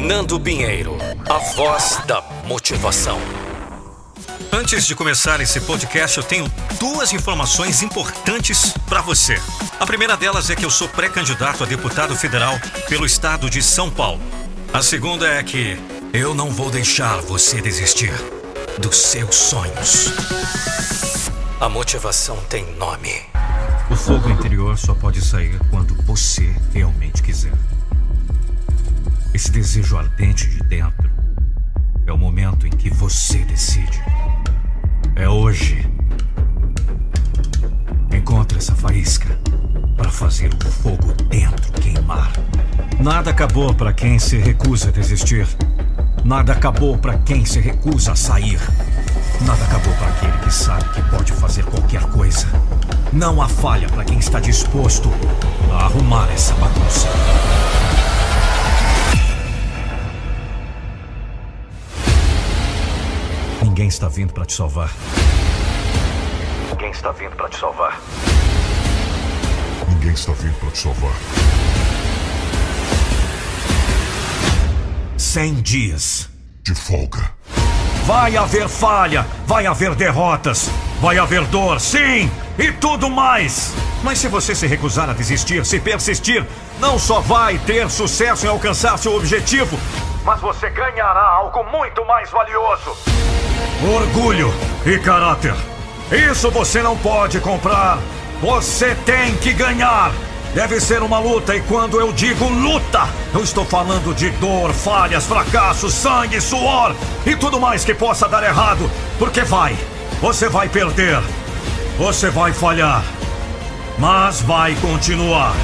Nando Pinheiro, a voz da motivação. Antes de começar esse podcast, eu tenho duas informações importantes para você. A primeira delas é que eu sou pré-candidato a deputado federal pelo estado de São Paulo. A segunda é que eu não vou deixar você desistir dos seus sonhos. A motivação tem nome. O fogo interior só pode sair quando você realmente quiser. Esse desejo ardente de dentro é o momento em que você decide. É hoje. Encontre essa faísca para fazer o fogo dentro queimar. Nada acabou para quem se recusa a desistir. Nada acabou para quem se recusa a sair. Nada acabou para aquele que sabe que pode fazer qualquer coisa. Não há falha para quem está disposto a arrumar essa bagunça. Ninguém está vindo para te salvar. Ninguém está vindo para te salvar. Ninguém está vindo para te salvar. Cem dias. De folga. Vai haver falha, vai haver derrotas, vai haver dor, sim, e tudo mais. Mas se você se recusar a desistir, se persistir, não só vai ter sucesso em alcançar seu objetivo, mas você ganhará algo muito mais valioso: orgulho e caráter. Isso você não pode comprar. Você tem que ganhar. Deve ser uma luta, e quando eu digo luta, eu estou falando de dor, falhas, fracassos, sangue, suor e tudo mais que possa dar errado. Porque vai, você vai perder, você vai falhar, mas vai continuar.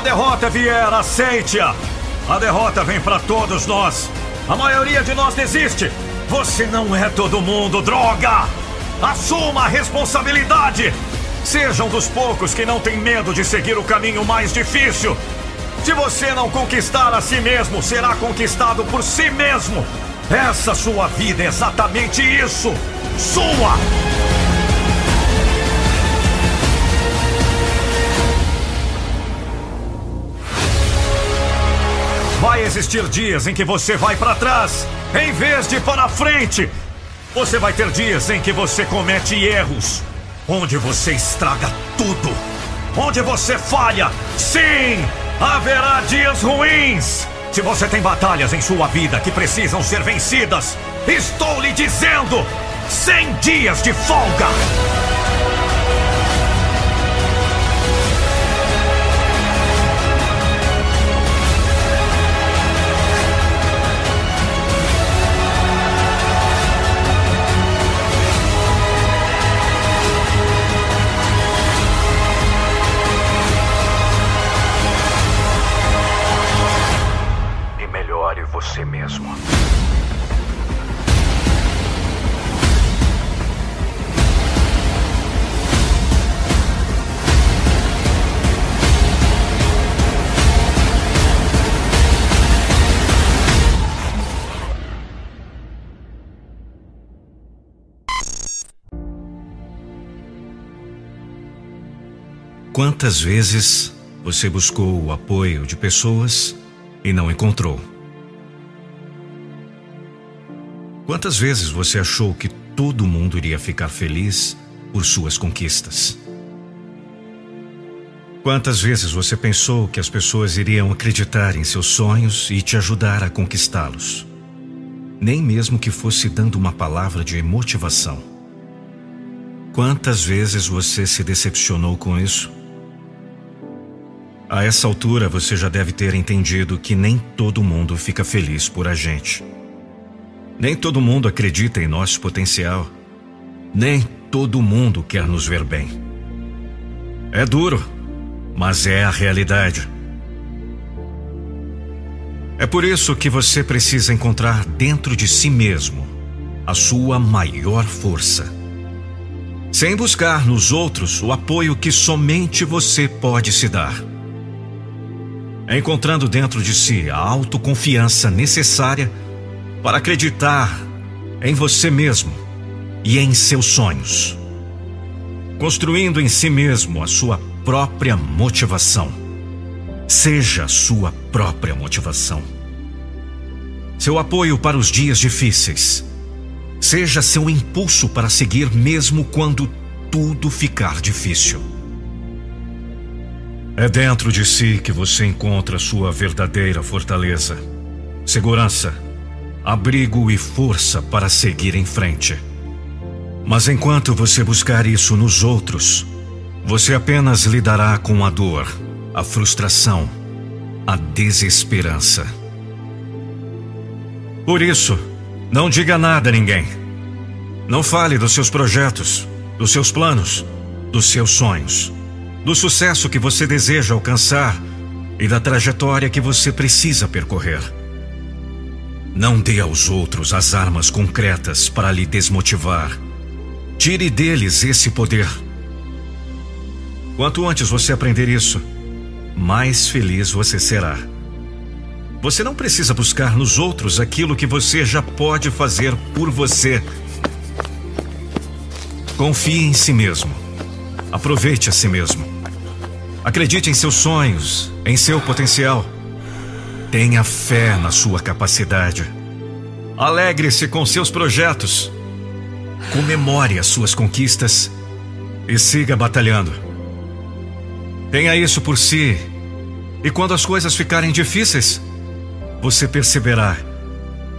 Quando a derrota vier, aceite-a. A derrota vem para todos nós. A maioria de nós desiste. Você não é todo mundo, droga! Assuma a responsabilidade! Seja um dos poucos que não tem medo de seguir o caminho mais difícil. Se você não conquistar a si mesmo, será conquistado por si mesmo. Essa sua vida é exatamente isso. Sua! Vai existir dias em que você vai para trás, em vez de para frente. Você vai ter dias em que você comete erros, onde você estraga tudo, onde você falha. Sim, haverá dias ruins. Se você tem batalhas em sua vida que precisam ser vencidas, estou lhe dizendo: 100 dias de folga. Quantas vezes você buscou o apoio de pessoas e não encontrou? Quantas vezes você achou que todo mundo iria ficar feliz por suas conquistas? Quantas vezes você pensou que as pessoas iriam acreditar em seus sonhos e te ajudar a conquistá-los? Nem mesmo que fosse dando uma palavra de motivação. Quantas vezes você se decepcionou com isso? A essa altura você já deve ter entendido que nem todo mundo fica feliz por a gente. Nem todo mundo acredita em nosso potencial. Nem todo mundo quer nos ver bem. É duro, mas é a realidade. É por isso que você precisa encontrar dentro de si mesmo a sua maior força. Sem buscar nos outros o apoio que somente você pode se dar. Encontrando dentro de si a autoconfiança necessária para acreditar em você mesmo e em seus sonhos. Construindo em si mesmo a sua própria motivação. Seja sua própria motivação. Seu apoio para os dias difíceis. Seja seu impulso para seguir mesmo quando tudo ficar difícil. É dentro de si que você encontra sua verdadeira fortaleza, segurança, abrigo e força para seguir em frente. Mas enquanto você buscar isso nos outros, você apenas lidará com a dor, a frustração, a desesperança. Por isso, não diga nada a ninguém. Não fale dos seus projetos, dos seus planos, dos seus sonhos, do sucesso que você deseja alcançar e da trajetória que você precisa percorrer. Não dê aos outros as armas concretas para lhe desmotivar. Tire deles esse poder. Quanto antes você aprender isso, mais feliz você será. Você não precisa buscar nos outros aquilo que você já pode fazer por você. Confie em si mesmo. Aproveite a si mesmo. Acredite em seus sonhos, em seu potencial. Tenha fé na sua capacidade. Alegre-se com seus projetos. Comemore as suas conquistas e siga batalhando. Tenha isso por si. E quando as coisas ficarem difíceis, você perceberá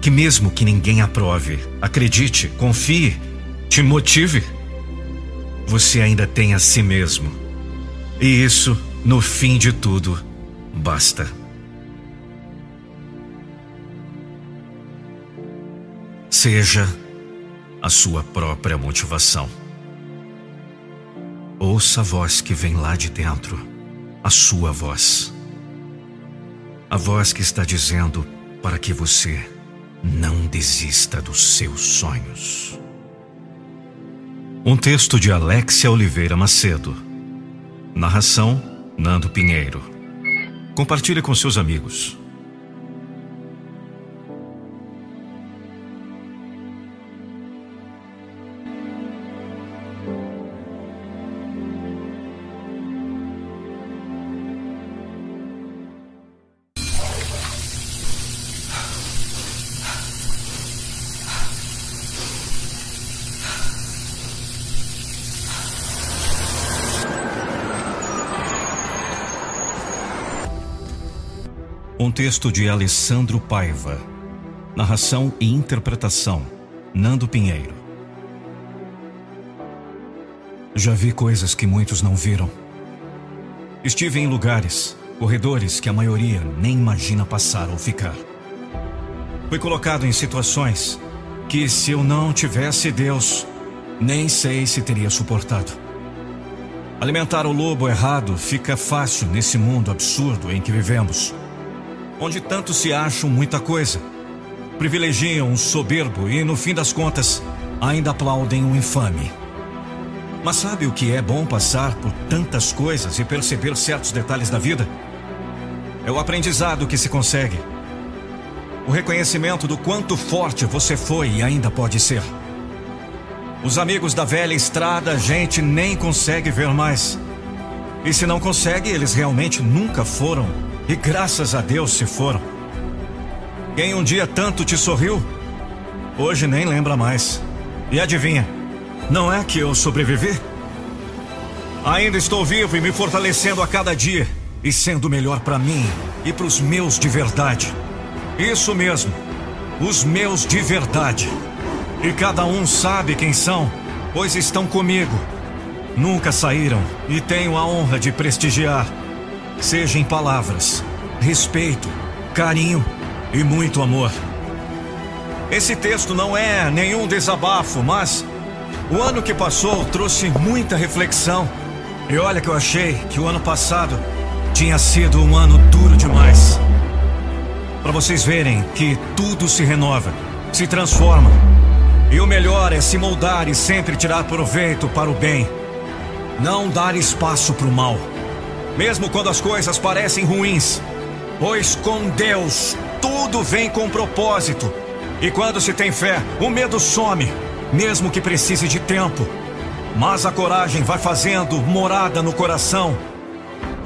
que, mesmo que ninguém aprove, acredite, confie, te motive, você ainda tem a si mesmo. E isso, no fim de tudo, basta. Seja a sua própria motivação. Ouça a voz que vem lá de dentro, a sua voz. A voz que está dizendo para que você não desista dos seus sonhos. Um texto de Alexia Oliveira Macedo. Narração: Nando Pinheiro. Compartilhe com seus amigos. Texto de Alessandro Paiva. Narração e interpretação: Nando Pinheiro. Já vi coisas que muitos não viram. Estive em lugares, corredores que a maioria nem imagina passar ou ficar. Fui colocado em situações que, se eu não tivesse Deus, nem sei se teria suportado. Alimentar o lobo errado fica fácil nesse mundo absurdo em que vivemos onde tanto se acham muita coisa. Privilegiam um soberbo e, no fim das contas, ainda aplaudem um infame. Mas sabe o que é bom passar por tantas coisas e perceber certos detalhes da vida? É o aprendizado que se consegue. O reconhecimento do quanto forte você foi e ainda pode ser. Os amigos da velha estrada a gente nem consegue ver mais. E se não consegue, eles realmente nunca foram e graças a Deus se foram. Quem um dia tanto te sorriu, hoje nem lembra mais. E adivinha, não é que eu sobrevivi? Ainda estou vivo e me fortalecendo a cada dia e sendo melhor para mim e para os meus de verdade. Isso mesmo, os meus de verdade. E cada um sabe quem são, pois estão comigo. Nunca saíram e tenho a honra de prestigiar seja em palavras, respeito, carinho e muito amor. Esse texto não é nenhum desabafo, mas o ano que passou trouxe muita reflexão. E olha que eu achei que o ano passado tinha sido um ano duro demais. Para vocês verem que tudo se renova, se transforma. E o melhor é se moldar e sempre tirar proveito para o bem. Não dar espaço para o mal mesmo quando as coisas parecem ruins. Pois com Deus tudo vem com propósito. E quando se tem fé, o medo some, mesmo que precise de tempo. Mas a coragem vai fazendo morada no coração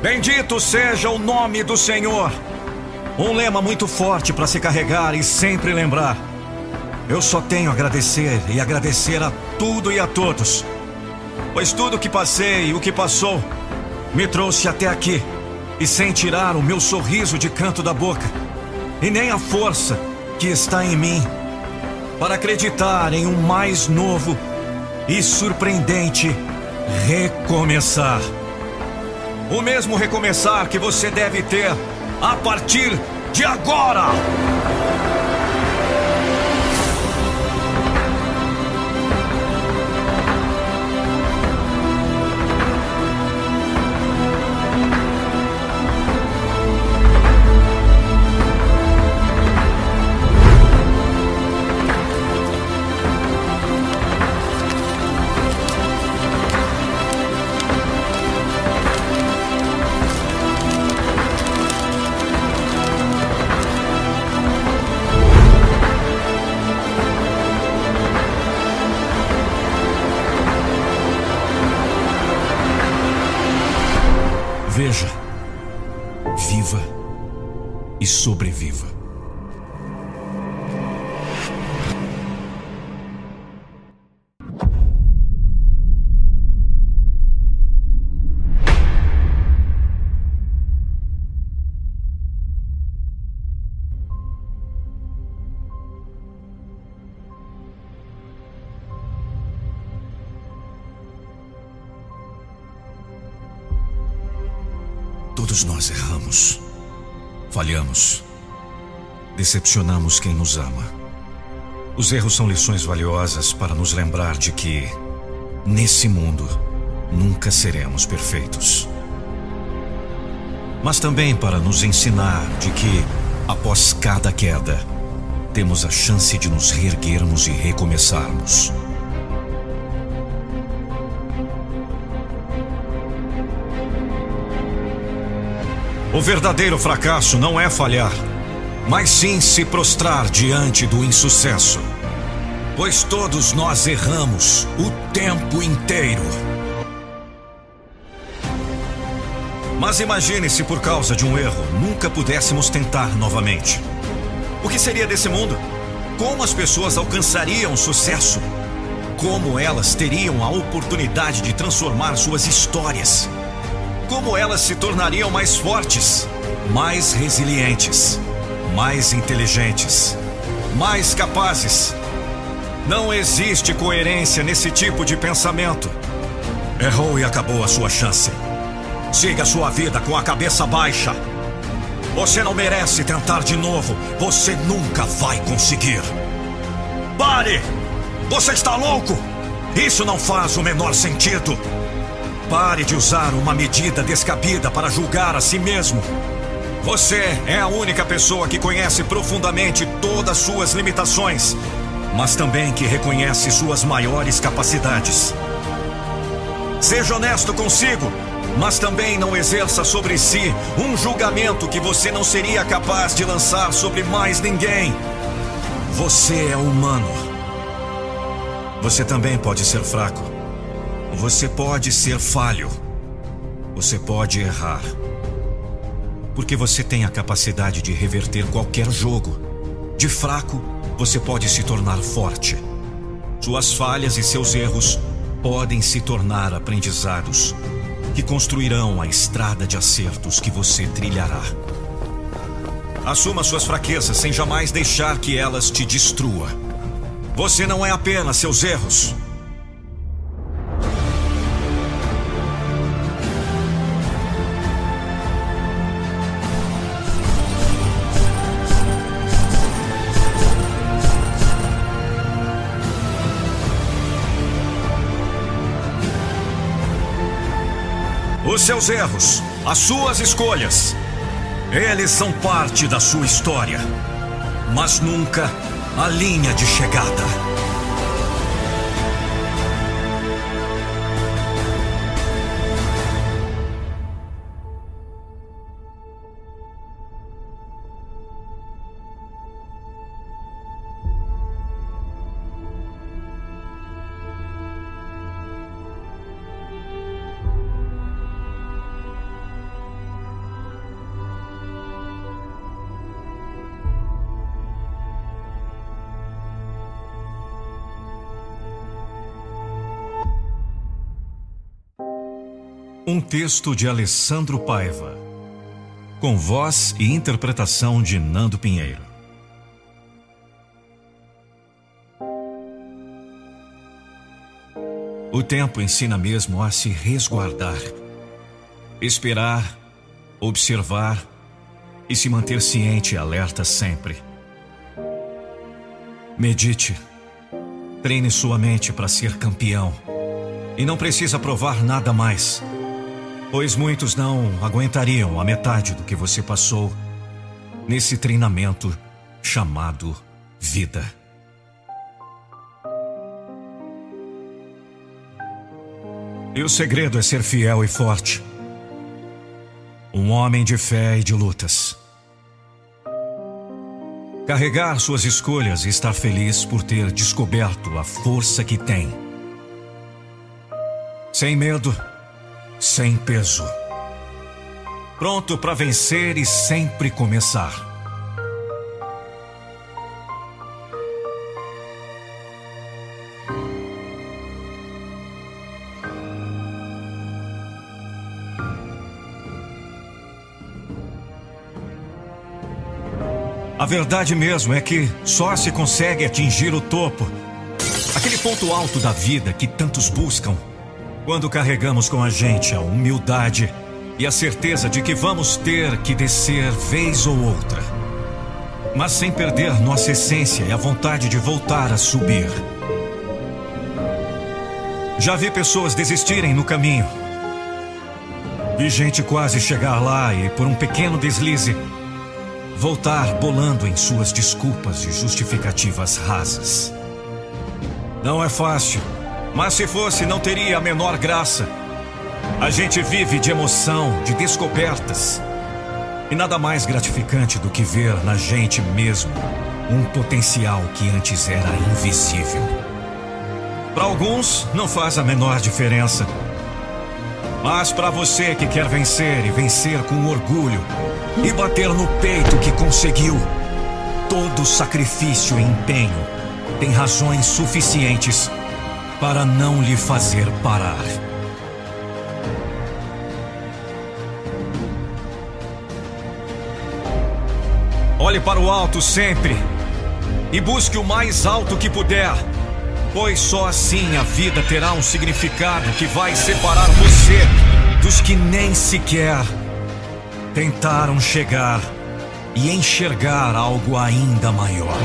Bendito seja o nome do Senhor. Um lema muito forte para se carregar e sempre lembrar. Eu só tenho a agradecer e agradecer a tudo e a todos. Pois tudo que passei e o que passou me trouxe até aqui. E sem tirar o meu sorriso de canto da boca, e nem a força que está em mim, para acreditar em um mais novo e surpreendente recomeçar. O mesmo recomeçar que você deve ter a partir de agora. Todos nós erramos, falhamos, decepcionamos quem nos ama. Os erros são lições valiosas para nos lembrar de que, nesse mundo, nunca seremos perfeitos. Mas também para nos ensinar de que, após cada queda, temos a chance de nos reerguermos e recomeçarmos. O verdadeiro fracasso não é falhar, mas sim se prostrar diante do insucesso. Pois todos nós erramos o tempo inteiro. Mas imagine se por causa de um erro nunca pudéssemos tentar novamente. O que seria desse mundo? Como as pessoas alcançariam sucesso? Como elas teriam a oportunidade de transformar suas histórias? Como elas se tornariam mais fortes, mais resilientes, mais inteligentes, mais capazes. Não existe coerência nesse tipo de pensamento. Errou e acabou a sua chance. Siga sua vida com a cabeça baixa. Você não merece tentar de novo. Você nunca vai conseguir. Pare! Você está louco? Isso não faz o menor sentido. Pare de usar uma medida descabida para julgar a si mesmo. Você é a única pessoa que conhece profundamente todas suas limitações, mas também que reconhece suas maiores capacidades. Seja honesto consigo, mas também não exerça sobre si um julgamento que você não seria capaz de lançar sobre mais ninguém. Você é humano. Você também pode ser fraco. Você pode ser falho. Você pode errar. Porque você tem a capacidade de reverter qualquer jogo. De fraco, você pode se tornar forte. Suas falhas e seus erros podem se tornar aprendizados que construirão a estrada de acertos que você trilhará. Assuma suas fraquezas sem jamais deixar que elas te destrua. Você não é apenas seus erros. Os seus erros, as suas escolhas, eles são parte da sua história, mas nunca a linha de chegada. Um texto de Alessandro Paiva. Com voz e interpretação de Nando Pinheiro. O tempo ensina mesmo a se resguardar, esperar, observar e se manter ciente e alerta sempre. Medite, treine sua mente para ser campeão e não precisa provar nada mais pois muitos não aguentariam a metade do que você passou nesse treinamento chamado vida. E o segredo é ser fiel e forte. Um homem de fé e de lutas. Carregar suas escolhas e estar feliz por ter descoberto a força que tem. Sem medo sem peso. Pronto para vencer e sempre começar. A verdade mesmo é que só se consegue atingir o topo, aquele ponto alto da vida que tantos buscam quando carregamos com a gente a humildade e a certeza de que vamos ter que descer vez ou outra, mas sem perder nossa essência e a vontade de voltar a subir. Já vi pessoas desistirem no caminho. Vi gente quase chegar lá e, por um pequeno deslize, voltar bolando em suas desculpas e justificativas rasas. Não é fácil mas se fosse, não teria a menor graça. A gente vive de emoção, de descobertas. E nada mais gratificante do que ver na gente mesmo um potencial que antes era invisível. Para alguns, não faz a menor diferença. Mas para você que quer vencer e vencer com orgulho e bater no peito que conseguiu, todo sacrifício e empenho tem razões suficientes para não lhe fazer parar. Olhe para o alto sempre e busque o mais alto que puder, pois só assim a vida terá um significado que vai separar você dos que nem sequer tentaram chegar e enxergar algo ainda maior.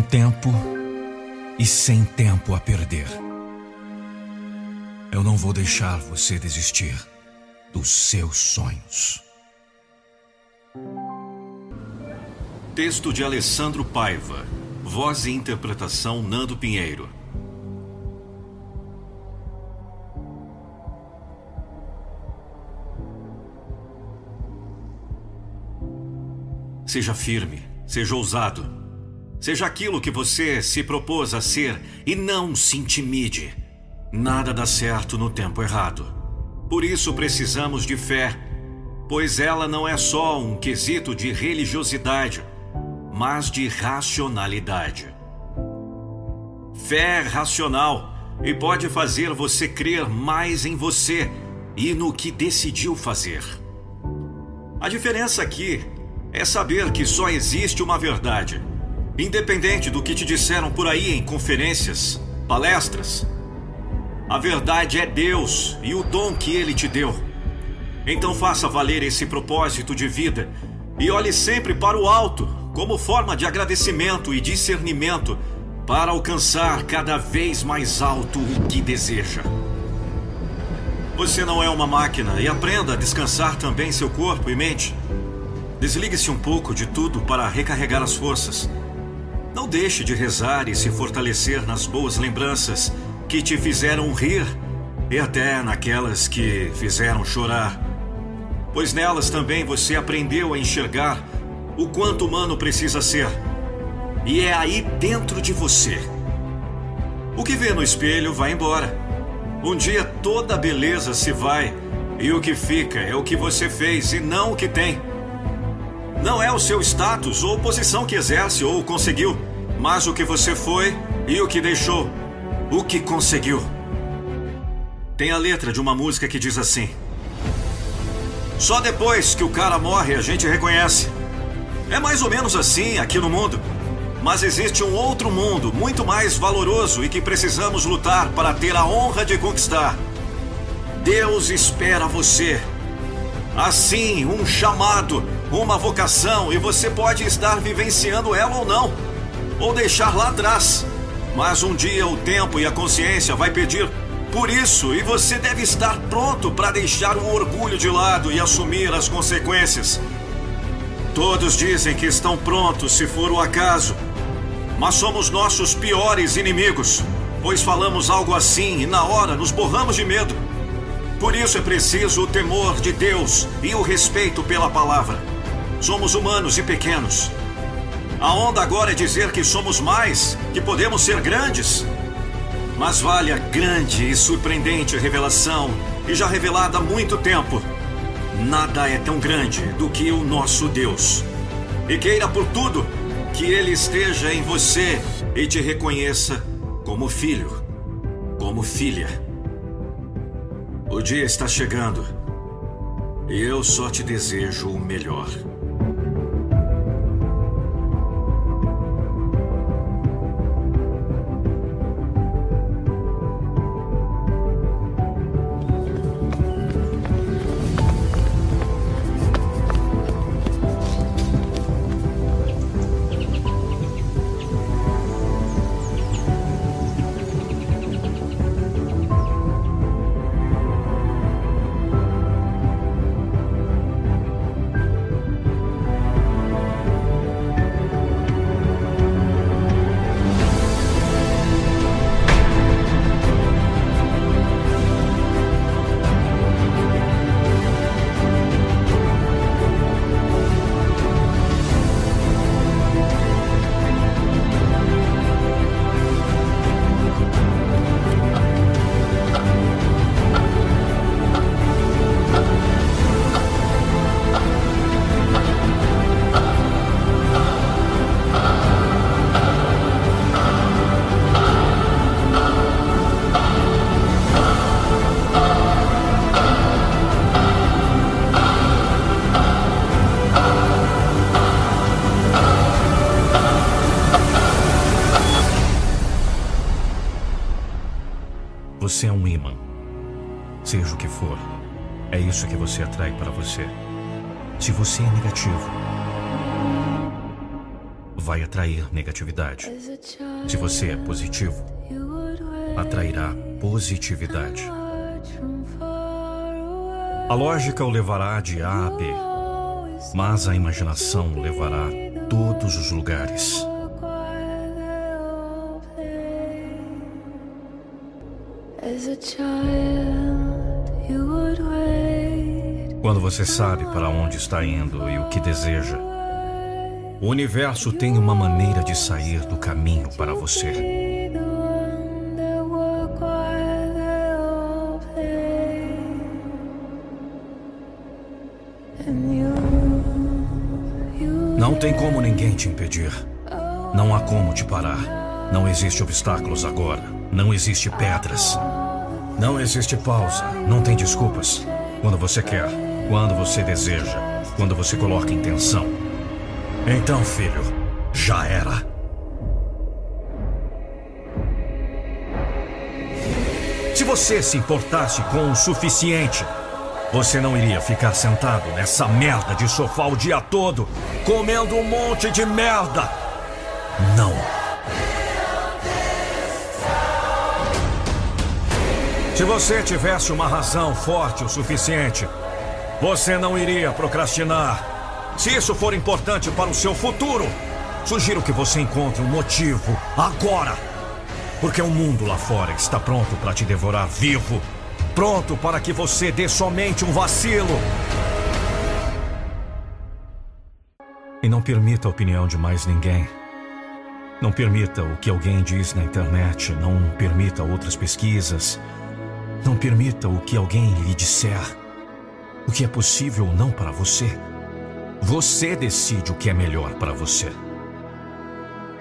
Tempo e sem tempo a perder. Eu não vou deixar você desistir dos seus sonhos. Texto de Alessandro Paiva. Voz e interpretação Nando Pinheiro. Seja firme, seja ousado Seja aquilo que você se propôs a ser e não se intimide. Nada dá certo no tempo errado. Por isso precisamos de fé, pois ela não é só um quesito de religiosidade, mas de racionalidade. Fé é racional e pode fazer você crer mais em você e no que decidiu fazer. A diferença aqui é saber que só existe uma verdade, independente do que te disseram por aí em conferências, palestras. A verdade é Deus e o dom que ele te deu. Então faça valer esse propósito de vida e olhe sempre para o alto como forma de agradecimento e discernimento para alcançar cada vez mais alto o que deseja. Você não é uma máquina e aprenda a descansar também seu corpo e mente. Desligue-se um pouco de tudo para recarregar as forças. Não deixe de rezar e se fortalecer nas boas lembranças que te fizeram rir e até naquelas que fizeram chorar. Pois nelas também você aprendeu a enxergar o quanto humano precisa ser e é aí dentro de você. O que vê no espelho vai embora. Um dia toda a beleza se vai e o que fica é o que você fez e não o que tem. Não é o seu status ou posição que exerce ou conseguiu, mas o que você foi e o que deixou, o que conseguiu. Tem a letra de uma música que diz assim: Só depois que o cara morre a gente reconhece. É mais ou menos assim aqui no mundo. Mas existe um outro mundo muito mais valoroso e que precisamos lutar para ter a honra de conquistar. Deus espera você. Assim, um chamado, uma vocação, e você pode estar vivenciando ela ou não, ou deixar lá atrás. Mas um dia o tempo e a consciência vai pedir por isso, e você deve estar pronto para deixar o orgulho de lado e assumir as consequências. Todos dizem que estão prontos se for o acaso mas somos nossos piores inimigos, pois falamos algo assim e na hora nos borramos de medo. Por isso é preciso o temor de Deus e o respeito pela palavra. Somos humanos e pequenos. A onda agora é dizer que somos mais, que podemos ser grandes. Mas vale a grande e surpreendente revelação, e já revelada há muito tempo. Nada é tão grande do que o nosso Deus. E queira por tudo que Ele esteja em você e te reconheça como filho, como filha. O dia está chegando e eu só te desejo o melhor. Que for, é isso que você atrai para você. Se você é negativo, vai atrair negatividade. Se você é positivo, atrairá positividade. A lógica o levará de A a B, mas a imaginação o levará a todos os lugares. Quando você sabe para onde está indo e o que deseja, o universo tem uma maneira de sair do caminho para você. Não tem como ninguém te impedir. Não há como te parar. Não existe obstáculos agora. Não existe pedras. Não existe pausa. Não tem desculpas. Quando você quer, quando você deseja, quando você coloca intenção. Então, filho, já era. Se você se importasse com o suficiente, você não iria ficar sentado nessa merda de sofá o dia todo, comendo um monte de merda. Não. Se você tivesse uma razão forte o suficiente, você não iria procrastinar. Se isso for importante para o seu futuro, sugiro que você encontre um motivo agora porque o mundo lá fora está pronto para te devorar vivo. Pronto para que você dê somente um vacilo. E não permita a opinião de mais ninguém. Não permita o que alguém diz na internet. Não permita outras pesquisas. Não permita o que alguém lhe disser. O que é possível ou não para você. Você decide o que é melhor para você.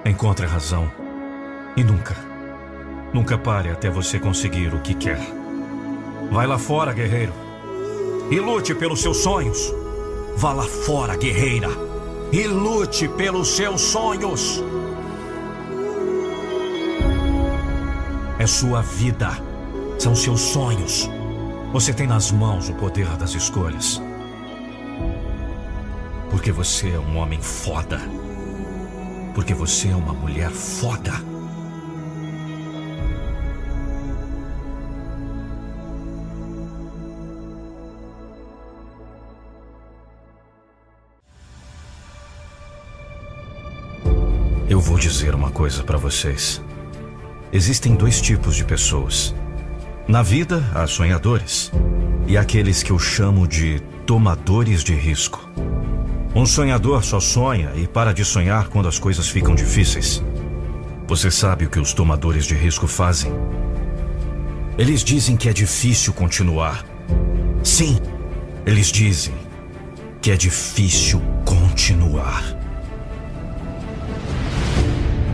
Encontre a razão. E nunca Nunca pare até você conseguir o que quer. Vai lá fora, guerreiro. E lute pelos seus sonhos. Vá lá fora, guerreira. E lute pelos seus sonhos. É sua vida. São seus sonhos. Você tem nas mãos o poder das escolhas. Porque você é um homem foda. Porque você é uma mulher foda. Eu vou dizer uma coisa para vocês. Existem dois tipos de pessoas. Na vida, há sonhadores e aqueles que eu chamo de tomadores de risco. Um sonhador só sonha e para de sonhar quando as coisas ficam difíceis. Você sabe o que os tomadores de risco fazem? Eles dizem que é difícil continuar. Sim, eles dizem que é difícil continuar.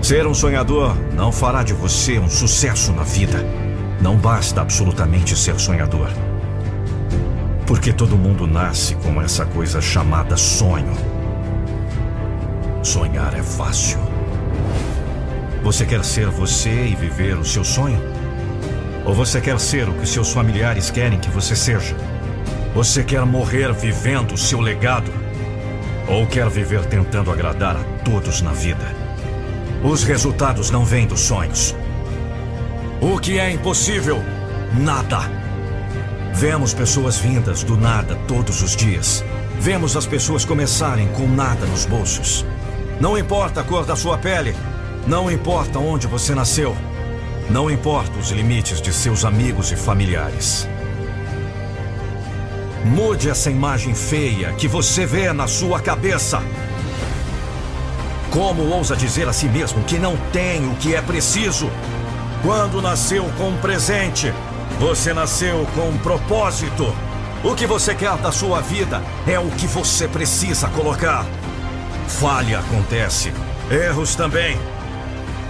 Ser um sonhador não fará de você um sucesso na vida. Não basta absolutamente ser sonhador. Porque todo mundo nasce com essa coisa chamada sonho. Sonhar é fácil. Você quer ser você e viver o seu sonho? Ou você quer ser o que seus familiares querem que você seja? Você quer morrer vivendo o seu legado? Ou quer viver tentando agradar a todos na vida? Os resultados não vêm dos sonhos. O que é impossível? Nada. Vemos pessoas vindas do nada todos os dias. Vemos as pessoas começarem com nada nos bolsos. Não importa a cor da sua pele. Não importa onde você nasceu. Não importa os limites de seus amigos e familiares. Mude essa imagem feia que você vê na sua cabeça. Como ousa dizer a si mesmo que não tem o que é preciso? Quando nasceu com um presente, você nasceu com um propósito. O que você quer da sua vida é o que você precisa colocar. Falha acontece, erros também.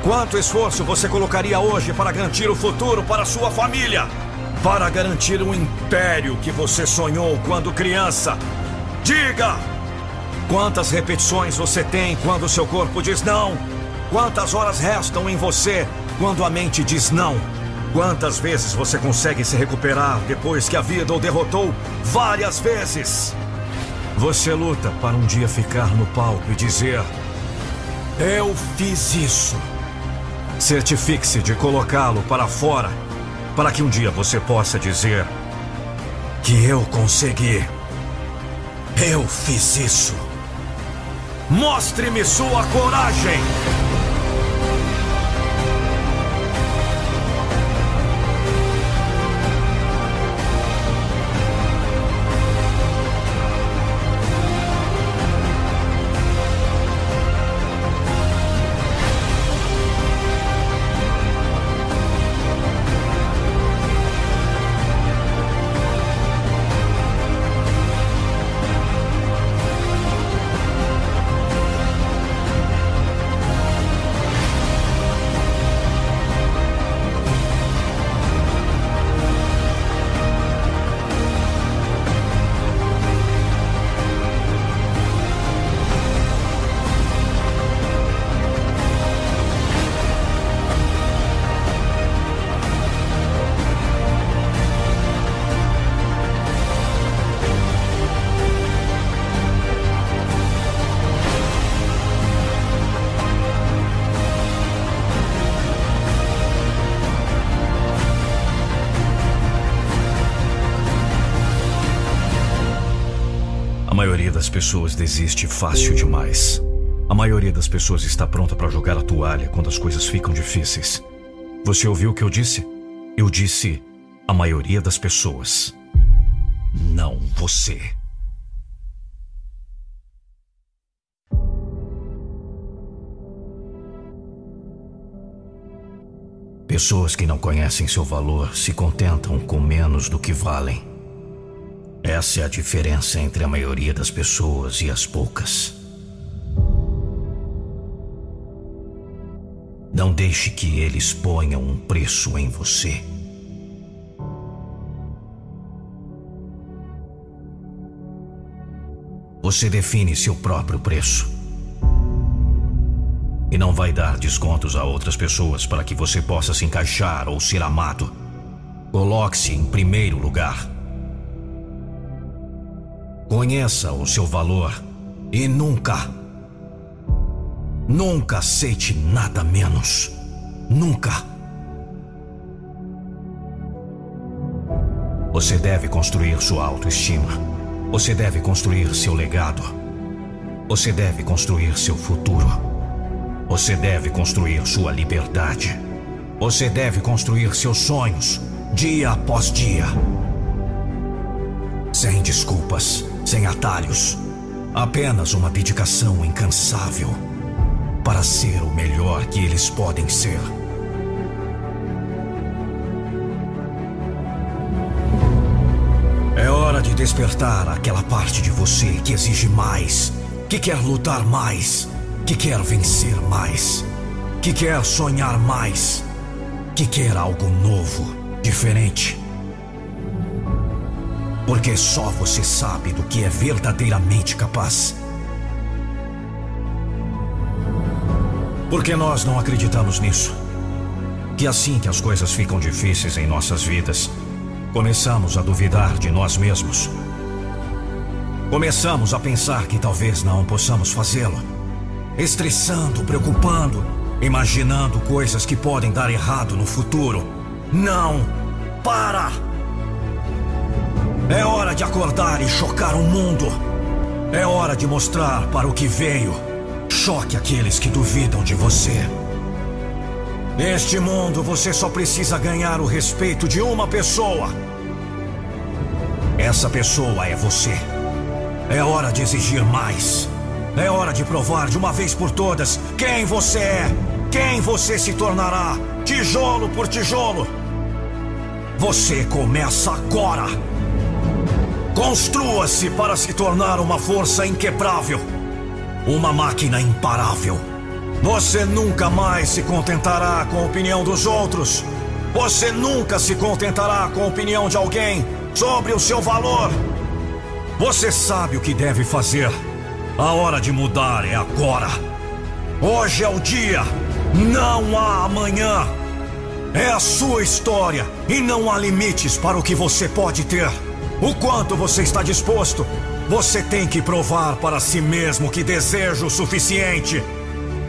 Quanto esforço você colocaria hoje para garantir o futuro para sua família? Para garantir o império que você sonhou quando criança? Diga! Quantas repetições você tem quando seu corpo diz não? Quantas horas restam em você quando a mente diz não? Quantas vezes você consegue se recuperar depois que a vida o derrotou? Várias vezes! Você luta para um dia ficar no palco e dizer: Eu fiz isso. Certifique-se de colocá-lo para fora, para que um dia você possa dizer: Que eu consegui. Eu fiz isso. Mostre-me sua coragem! Das pessoas desiste fácil demais. A maioria das pessoas está pronta para jogar a toalha quando as coisas ficam difíceis. Você ouviu o que eu disse? Eu disse a maioria das pessoas. Não você. Pessoas que não conhecem seu valor se contentam com menos do que valem. Essa é a diferença entre a maioria das pessoas e as poucas. Não deixe que eles ponham um preço em você. Você define seu próprio preço. E não vai dar descontos a outras pessoas para que você possa se encaixar ou ser amado. Coloque-se em primeiro lugar. Conheça o seu valor e nunca, nunca aceite nada menos. Nunca. Você deve construir sua autoestima. Você deve construir seu legado. Você deve construir seu futuro. Você deve construir sua liberdade. Você deve construir seus sonhos, dia após dia. Sem desculpas, sem atalhos. Apenas uma dedicação incansável para ser o melhor que eles podem ser. É hora de despertar aquela parte de você que exige mais, que quer lutar mais que quer vencer mais, que quer sonhar mais, que quer algo novo, diferente. Porque só você sabe do que é verdadeiramente capaz. Porque nós não acreditamos nisso. Que assim que as coisas ficam difíceis em nossas vidas, começamos a duvidar de nós mesmos. Começamos a pensar que talvez não possamos fazê-lo estressando, preocupando, imaginando coisas que podem dar errado no futuro. Não! Para! É hora de acordar e chocar o mundo. É hora de mostrar para o que veio. Choque aqueles que duvidam de você. Neste mundo, você só precisa ganhar o respeito de uma pessoa. Essa pessoa é você. É hora de exigir mais. É hora de provar de uma vez por todas quem você é, quem você se tornará, tijolo por tijolo. Você começa agora. Construa-se para se tornar uma força inquebrável, uma máquina imparável. Você nunca mais se contentará com a opinião dos outros. Você nunca se contentará com a opinião de alguém sobre o seu valor. Você sabe o que deve fazer. A hora de mudar é agora. Hoje é o dia. Não há amanhã. É a sua história e não há limites para o que você pode ter. O quanto você está disposto. Você tem que provar para si mesmo que deseja o suficiente.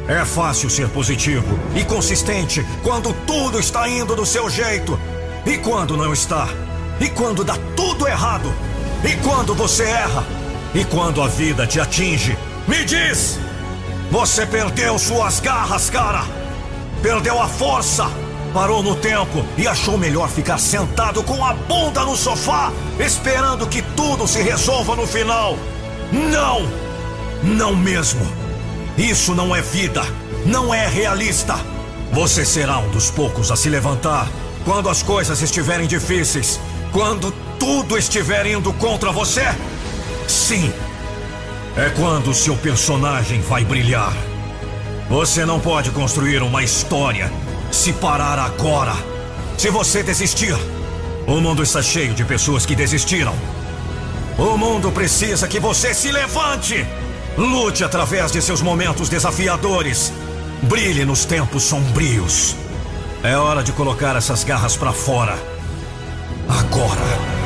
É fácil ser positivo e consistente quando tudo está indo do seu jeito. E quando não está? E quando dá tudo errado? E quando você erra? E quando a vida te atinge, me diz! Você perdeu suas garras, cara! Perdeu a força! Parou no tempo e achou melhor ficar sentado com a bunda no sofá, esperando que tudo se resolva no final. Não! Não mesmo! Isso não é vida! Não é realista! Você será um dos poucos a se levantar quando as coisas estiverem difíceis, quando tudo estiver indo contra você. Sim. É quando seu personagem vai brilhar. Você não pode construir uma história se parar agora. Se você desistir, o mundo está cheio de pessoas que desistiram. O mundo precisa que você se levante. Lute através de seus momentos desafiadores. Brilhe nos tempos sombrios. É hora de colocar essas garras para fora. Agora.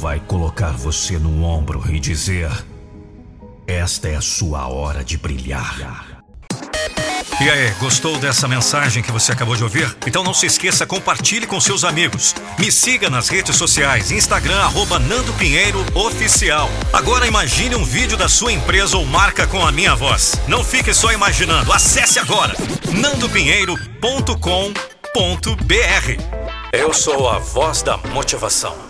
Vai colocar você no ombro e dizer: Esta é a sua hora de brilhar. E aí, gostou dessa mensagem que você acabou de ouvir? Então não se esqueça, compartilhe com seus amigos. Me siga nas redes sociais, Instagram, arroba Nando Pinheiro Oficial. Agora imagine um vídeo da sua empresa ou marca com a minha voz. Não fique só imaginando, acesse agora nandopinheiro.com.br Eu sou a voz da motivação.